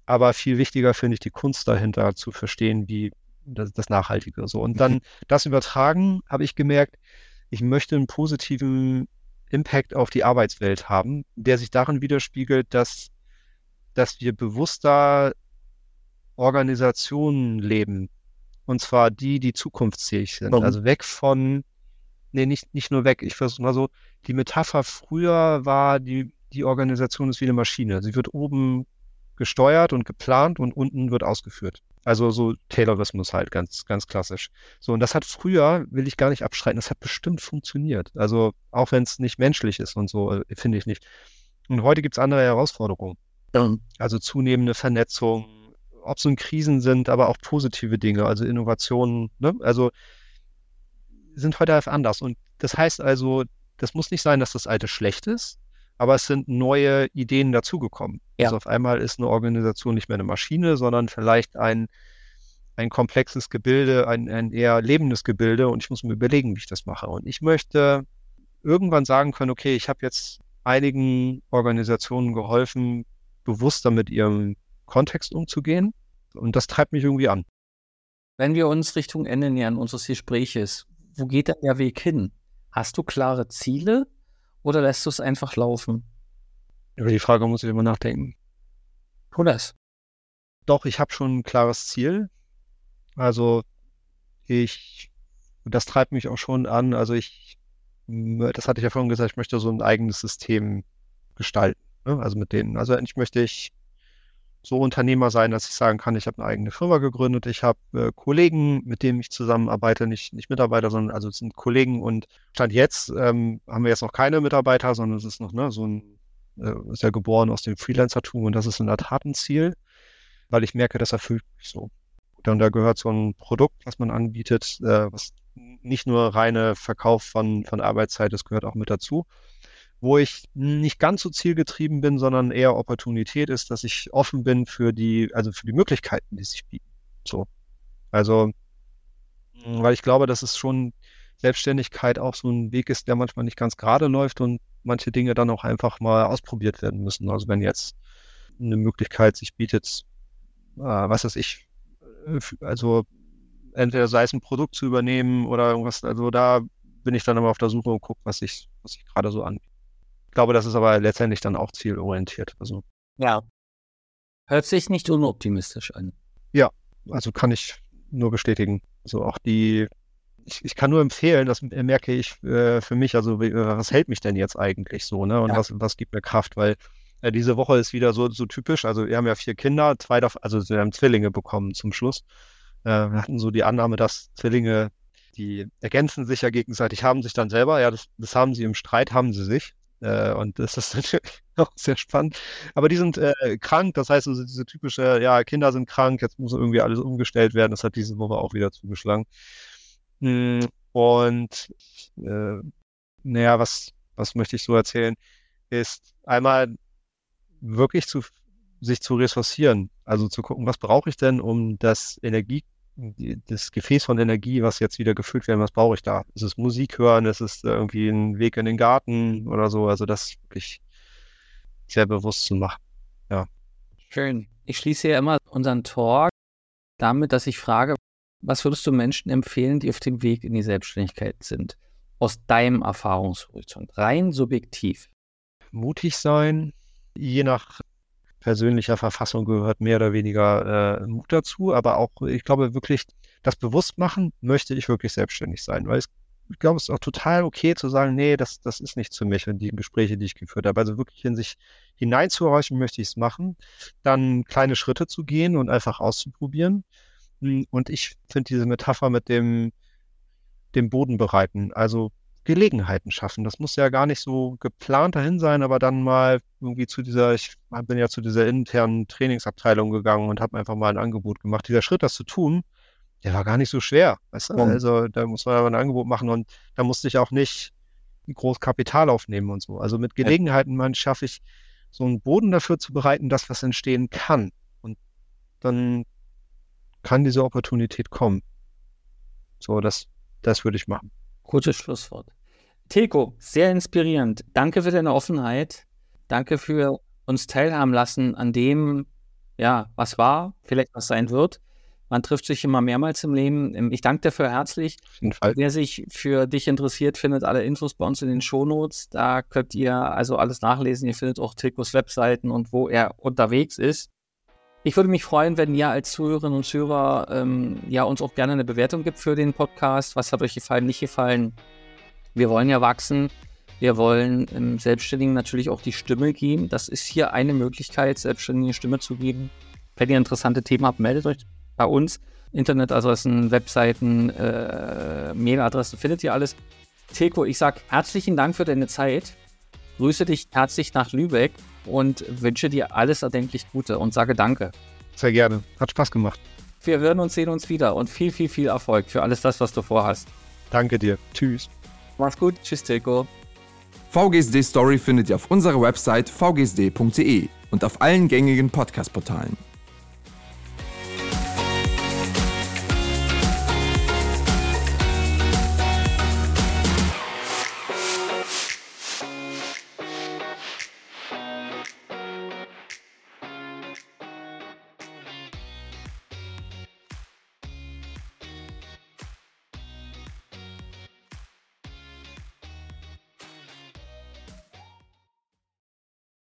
[SPEAKER 1] Aber viel wichtiger finde ich die Kunst dahinter zu verstehen, wie das, das Nachhaltige so. Und dann das übertragen, habe ich gemerkt, ich möchte einen positiven Impact auf die Arbeitswelt haben, der sich darin widerspiegelt, dass, dass wir bewusster Organisationen leben. Und zwar die, die zukunftsfähig sind. Warum? Also weg von nee, nicht, nicht nur weg. Ich versuche mal so, die Metapher früher war, die, die Organisation ist wie eine Maschine. Sie wird oben gesteuert und geplant und unten wird ausgeführt. Also so Taylorismus halt, ganz, ganz klassisch. So, und das hat früher, will ich gar nicht abstreiten, das hat bestimmt funktioniert. Also auch wenn es nicht menschlich ist und so, äh, finde ich nicht. Und heute gibt es andere Herausforderungen. Ja. Also zunehmende Vernetzung, ob es nun Krisen sind, aber auch positive Dinge, also Innovationen. Ne? Also sind heute einfach anders. Und das heißt also, das muss nicht sein, dass das alte schlecht ist, aber es sind neue Ideen dazugekommen. Ja. Also auf einmal ist eine Organisation nicht mehr eine Maschine, sondern vielleicht ein, ein komplexes Gebilde, ein, ein eher lebendes Gebilde und ich muss mir überlegen, wie ich das mache. Und ich möchte irgendwann sagen können, okay, ich habe jetzt einigen Organisationen geholfen, bewusster mit ihrem Kontext umzugehen. Und das treibt mich irgendwie an.
[SPEAKER 3] Wenn wir uns Richtung Ende nähern unseres Gespräches, wo geht denn der Weg hin? Hast du klare Ziele oder lässt du es einfach laufen?
[SPEAKER 1] Über die Frage muss ich immer nachdenken.
[SPEAKER 3] Tu das.
[SPEAKER 1] Doch, ich habe schon ein klares Ziel. Also ich, das treibt mich auch schon an. Also ich, das hatte ich ja vorhin gesagt, ich möchte so ein eigenes System gestalten. Ne? Also mit denen. Also endlich möchte ich so Unternehmer sein, dass ich sagen kann, ich habe eine eigene Firma gegründet, ich habe äh, Kollegen, mit denen ich zusammenarbeite, nicht, nicht Mitarbeiter, sondern also es sind Kollegen und Stand jetzt ähm, haben wir jetzt noch keine Mitarbeiter, sondern es ist noch ne, so ein, äh, ist ja geboren aus dem Freelancertum und das ist in der Tat ein Ziel, weil ich merke, das erfüllt mich so. Und da gehört so ein Produkt, was man anbietet, äh, was nicht nur reine Verkauf von, von Arbeitszeit, das gehört auch mit dazu wo ich nicht ganz so zielgetrieben bin, sondern eher Opportunität ist, dass ich offen bin für die, also für die Möglichkeiten, die sich bieten. So. Also, weil ich glaube, dass es schon Selbstständigkeit auch so ein Weg ist, der manchmal nicht ganz gerade läuft und manche Dinge dann auch einfach mal ausprobiert werden müssen. Also wenn jetzt eine Möglichkeit sich bietet, äh, was weiß ich, äh, also entweder sei es ein Produkt zu übernehmen oder irgendwas, also da bin ich dann immer auf der Suche und gucke, was sich was ich gerade so anbietet. Ich glaube, das ist aber letztendlich dann auch zielorientiert. Also.
[SPEAKER 3] Ja. Hört sich nicht unoptimistisch an.
[SPEAKER 1] Ja, also kann ich nur bestätigen. Also auch die, ich, ich kann nur empfehlen, das merke ich äh, für mich, also äh, was hält mich denn jetzt eigentlich so, ne? Und ja. was, was gibt mir Kraft? Weil äh, diese Woche ist wieder so, so typisch. Also wir haben ja vier Kinder, zwei davon, also wir haben Zwillinge bekommen zum Schluss. Äh, wir hatten so die Annahme, dass Zwillinge, die ergänzen sich ja gegenseitig, haben sich dann selber, ja, das, das haben sie im Streit, haben sie sich. Äh, und das ist natürlich auch sehr spannend. Aber die sind äh, krank, das heißt, also diese typische, ja, Kinder sind krank, jetzt muss irgendwie alles umgestellt werden. Das hat diese Woche auch wieder zugeschlagen. Hm, und äh, naja, was, was möchte ich so erzählen, ist einmal wirklich zu sich zu ressourcieren, also zu gucken, was brauche ich denn, um das Energie das Gefäß von Energie, was jetzt wieder gefüllt werden, was brauche ich da? Ist es Musik hören? Ist es irgendwie ein Weg in den Garten oder so? Also das wirklich sehr bewusst zu machen. Ja.
[SPEAKER 3] Schön. Ich schließe ja immer unseren Talk damit, dass ich frage, was würdest du Menschen empfehlen, die auf dem Weg in die Selbstständigkeit sind? Aus deinem Erfahrungshorizont, rein subjektiv.
[SPEAKER 1] Mutig sein, je nach persönlicher Verfassung gehört mehr oder weniger äh, Mut dazu, aber auch, ich glaube wirklich, das bewusst machen, möchte ich wirklich selbstständig sein, weil es, ich glaube, es ist auch total okay zu sagen, nee, das, das ist nicht für mich und die Gespräche, die ich geführt habe. Also wirklich in sich hineinzuhorchen, möchte ich es machen, dann kleine Schritte zu gehen und einfach auszuprobieren. Hm, und ich finde diese Metapher mit dem, dem Boden bereiten, also Gelegenheiten schaffen. Das muss ja gar nicht so geplant dahin sein, aber dann mal irgendwie zu dieser, ich bin ja zu dieser internen Trainingsabteilung gegangen und habe einfach mal ein Angebot gemacht. Dieser Schritt, das zu tun, der war gar nicht so schwer. Weißt du? Mhm. Also da muss man aber ein Angebot machen und da musste ich auch nicht groß Kapital aufnehmen und so. Also mit Gelegenheiten, man schaffe ich so einen Boden dafür zu bereiten, dass was entstehen kann. Und dann kann diese Opportunität kommen. So, das, das würde ich machen.
[SPEAKER 3] Gutes Schlusswort. Teko, sehr inspirierend. Danke für deine Offenheit. Danke für uns teilhaben lassen an dem, ja, was war, vielleicht was sein wird. Man trifft sich immer mehrmals im Leben. Ähm, ich danke dafür herzlich. Wer sich für dich interessiert, findet alle Infos bei uns in den Shownotes. Da könnt ihr also alles nachlesen. Ihr findet auch Tekos Webseiten und wo er unterwegs ist. Ich würde mich freuen, wenn ihr als Zuhörerinnen und Zuhörer ähm, ja, uns auch gerne eine Bewertung gibt für den Podcast. Was hat euch gefallen, nicht gefallen? Wir wollen ja wachsen. Wir wollen im Selbstständigen natürlich auch die Stimme geben. Das ist hier eine Möglichkeit, Selbstständigen Stimme zu geben. Wenn ihr interessante Themen habt, meldet euch bei uns. Internetadressen, Webseiten, äh, Mailadressen, findet ihr alles. Teko, ich sage herzlichen Dank für deine Zeit. Grüße dich herzlich nach Lübeck und wünsche dir alles erdenklich Gute und sage Danke.
[SPEAKER 1] Sehr gerne. Hat Spaß gemacht.
[SPEAKER 3] Wir hören uns, sehen uns wieder und viel, viel, viel Erfolg für alles das, was du vorhast.
[SPEAKER 1] Danke dir. Tschüss.
[SPEAKER 3] Mach's gut. Tschüss, Tilko.
[SPEAKER 2] VGSD Story findet ihr auf unserer Website vgsd.de und auf allen gängigen Podcast-Portalen.